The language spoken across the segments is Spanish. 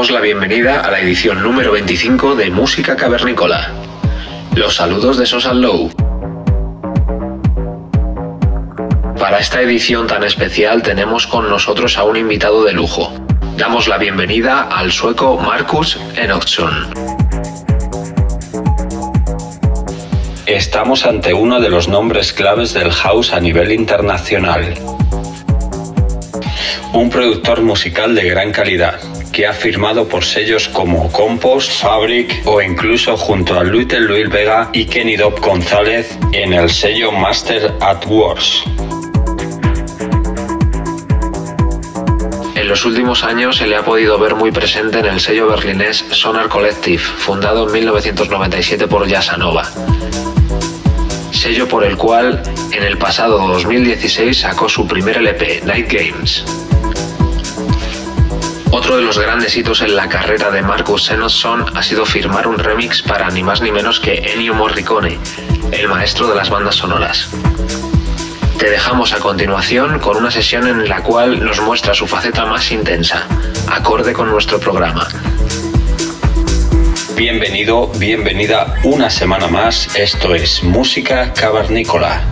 Damos la bienvenida a la edición número 25 de Música Cavernícola. Los saludos de Sosan Low. Para esta edición tan especial tenemos con nosotros a un invitado de lujo. Damos la bienvenida al sueco Marcus Enochson. Estamos ante uno de los nombres claves del house a nivel internacional. Un productor musical de gran calidad, que ha firmado por sellos como Compost, Fabric o incluso junto a Little Luis Vega y Kenny Dobb González en el sello Master at Wars. En los últimos años se le ha podido ver muy presente en el sello berlinés Sonar Collective, fundado en 1997 por Yasanova. Sello por el cual en el pasado 2016 sacó su primer LP, Night Games. Otro de los grandes hitos en la carrera de Marcus Enochson ha sido firmar un remix para ni más ni menos que Ennio Morricone, el maestro de las bandas sonoras. Te dejamos a continuación con una sesión en la cual nos muestra su faceta más intensa, acorde con nuestro programa. Bienvenido, bienvenida una semana más. Esto es Música Cavernícola.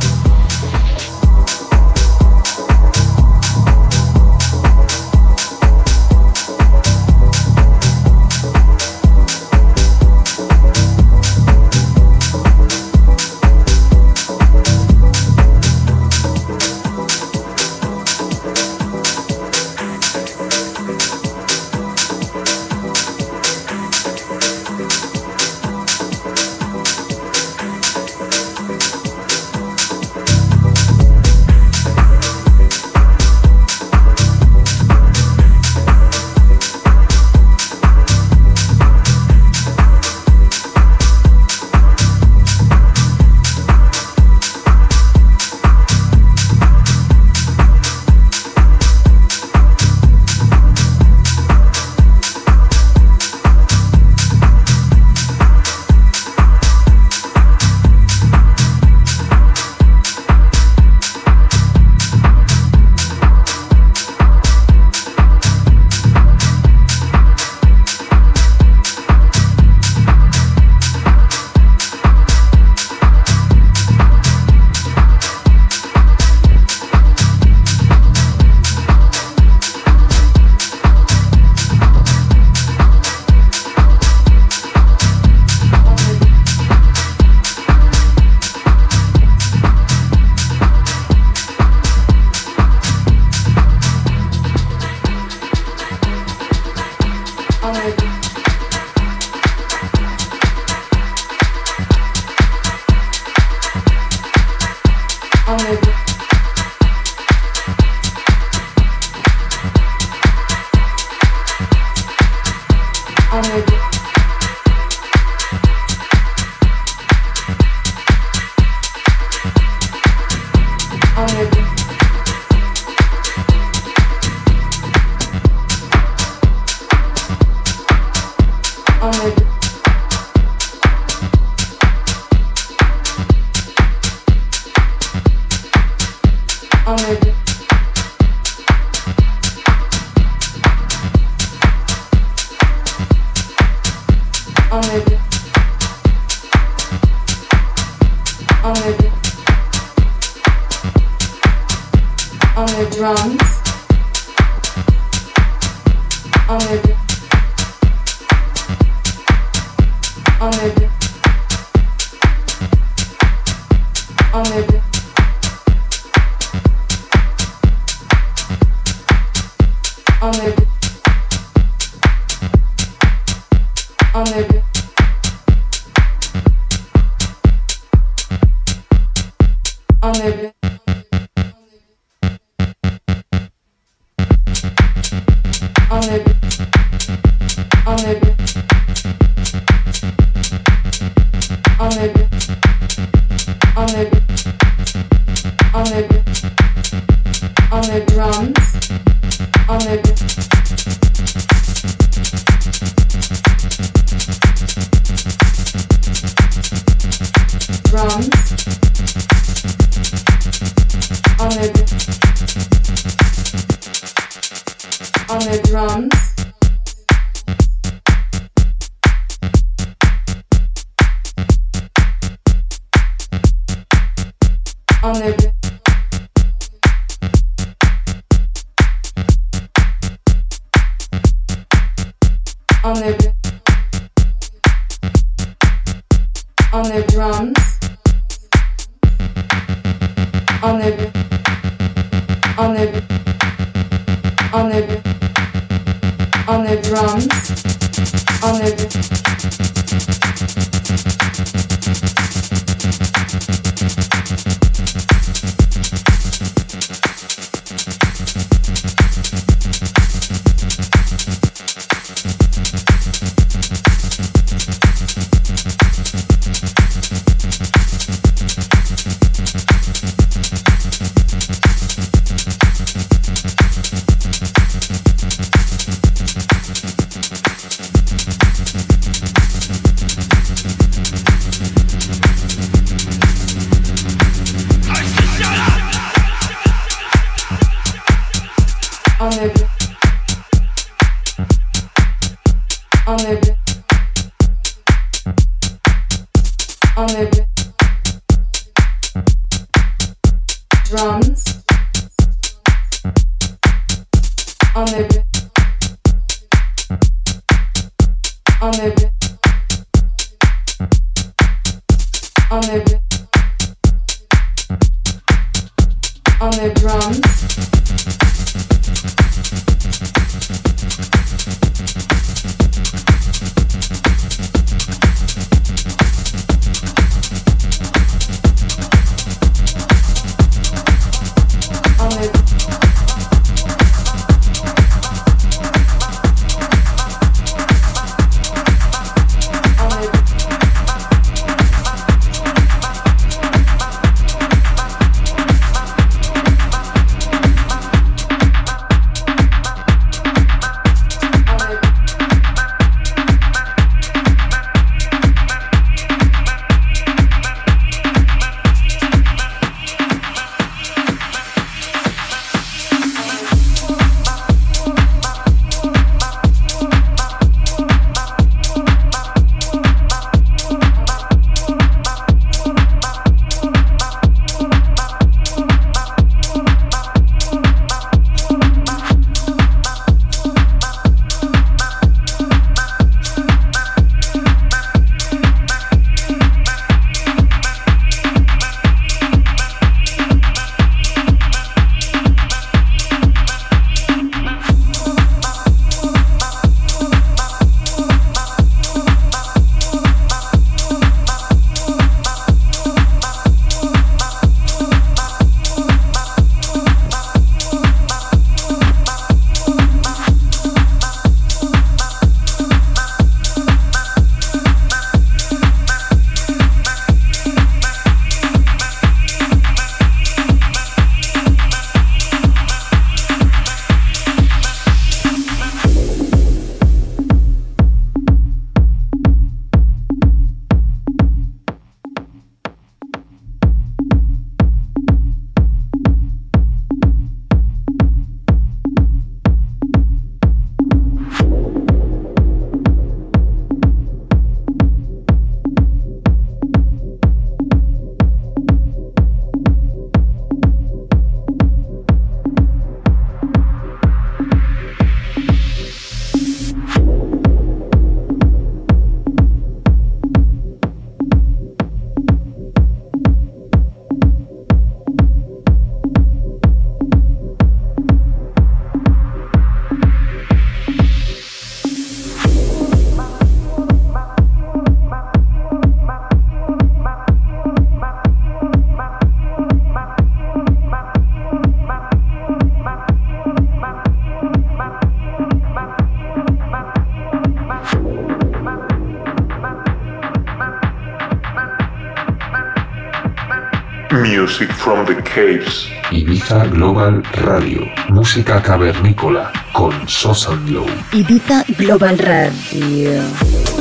The caves. Ibiza Global Radio, música cavernícola con Sosan Low. Ibiza Global Radio.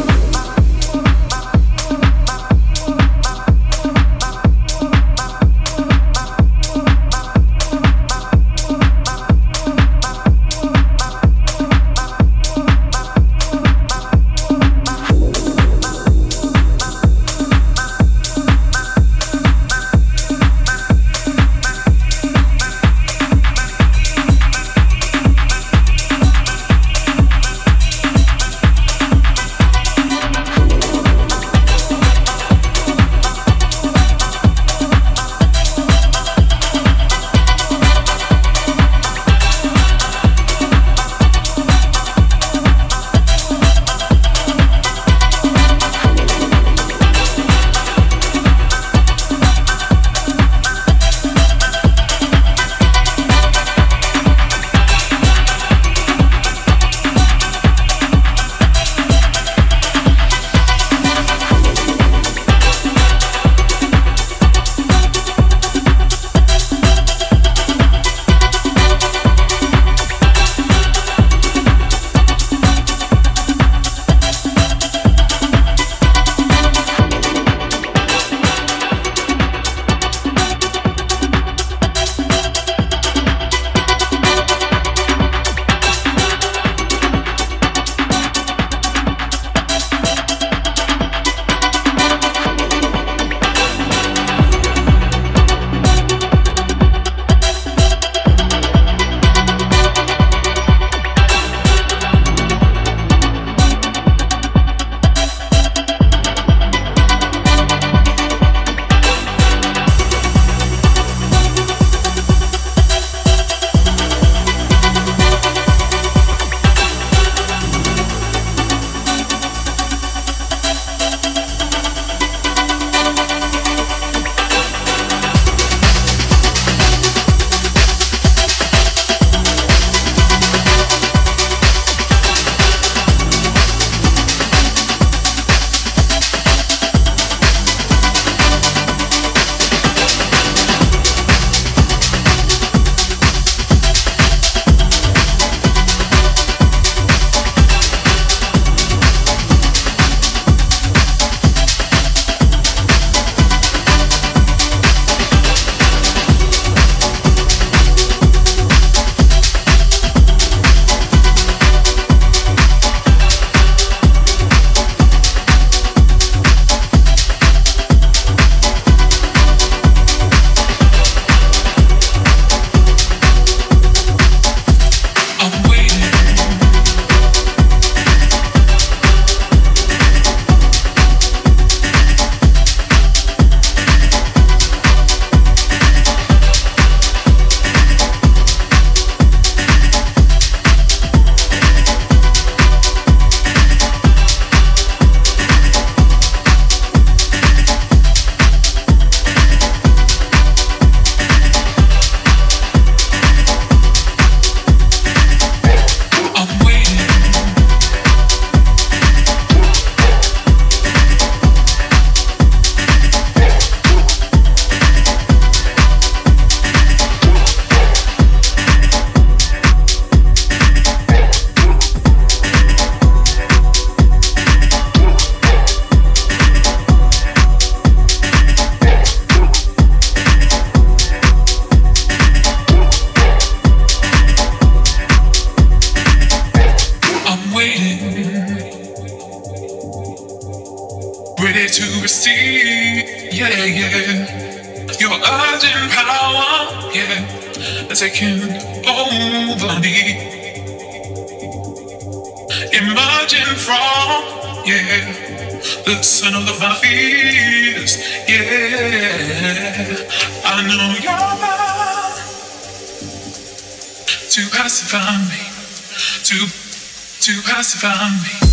found me.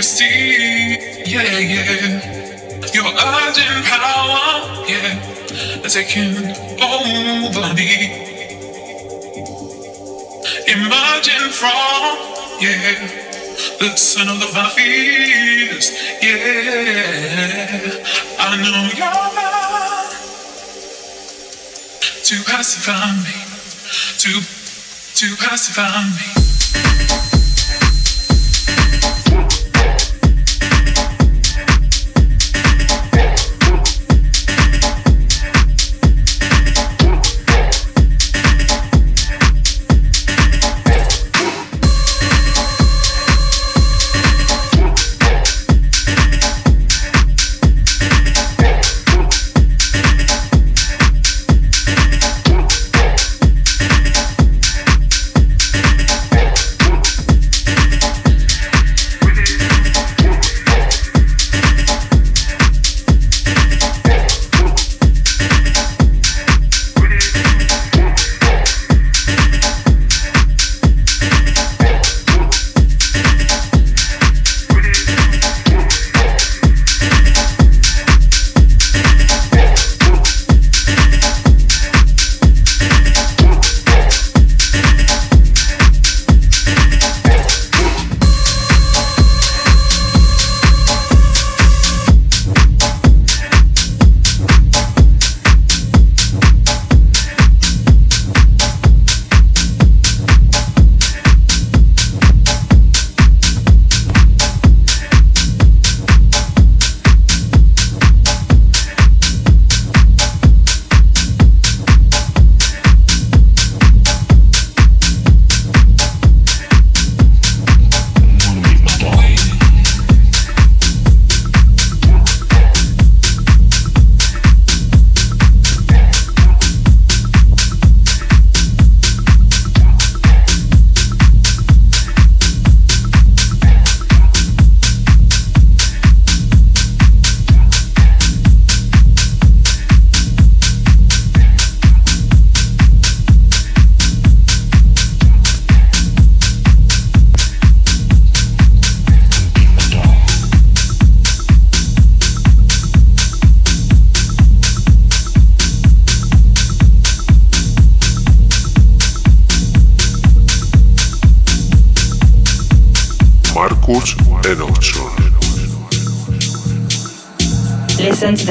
Yeah. Yeah. Your urgent power, yeah, taking over me. Emerging from, yeah, the sun of the fears, yeah. I know you're not to pacify me, to to pacify me.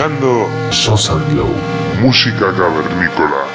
Escuchando Sosa Glow. Música cavernícola.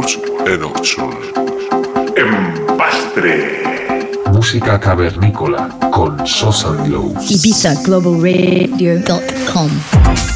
Johnson. Empastre. Música cavernícola con Sosa Glow. IbizaGlobalRadio.com escucha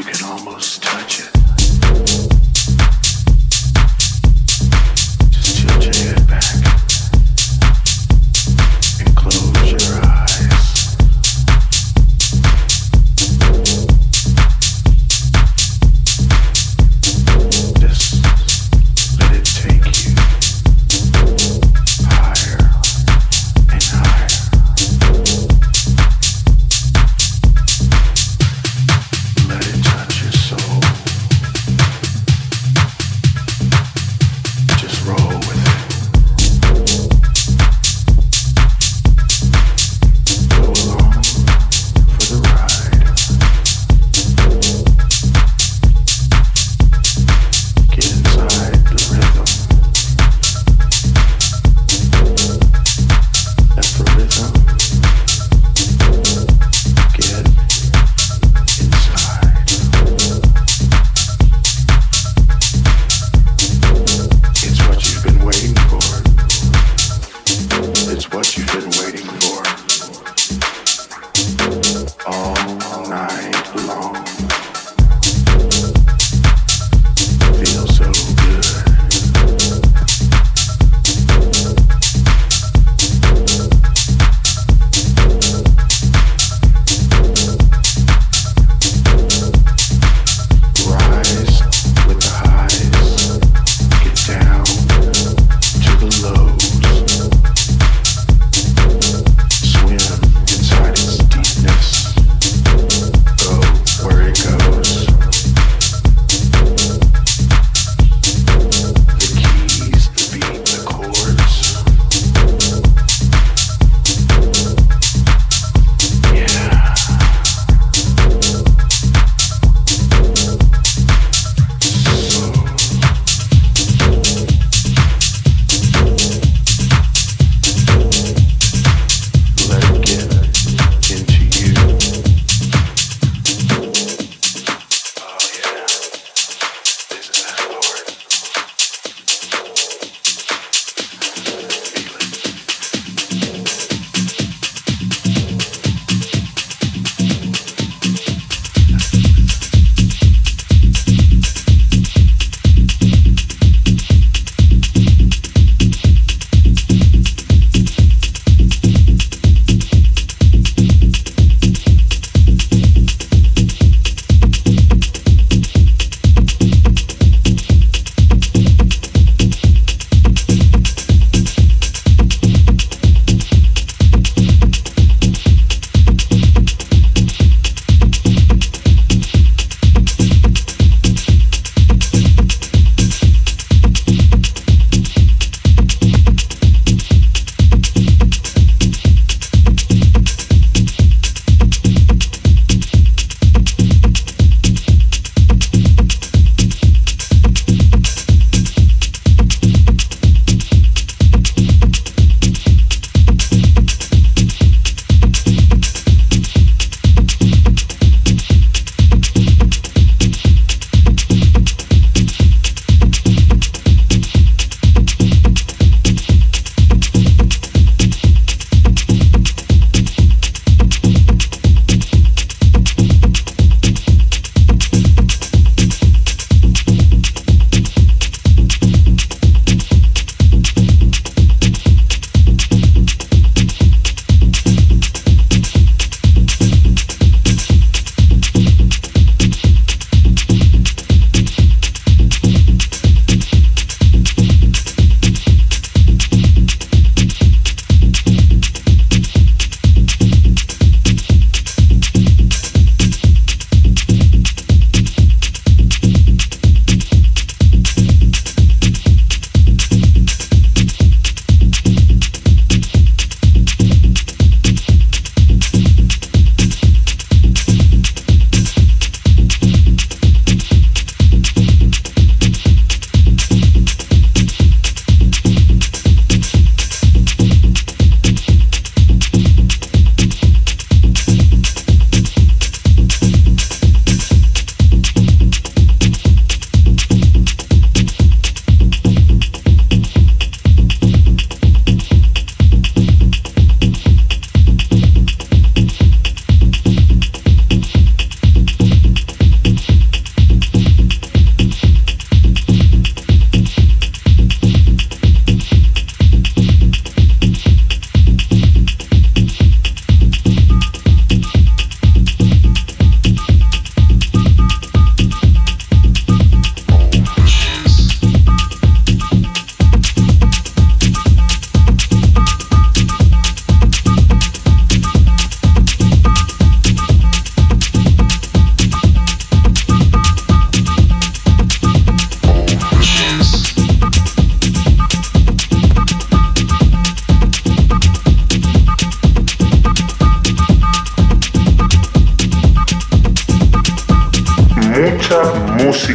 You can almost touch it.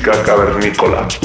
Música cavernícola.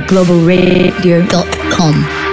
globalradio.com.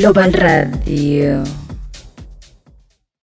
Global Radio.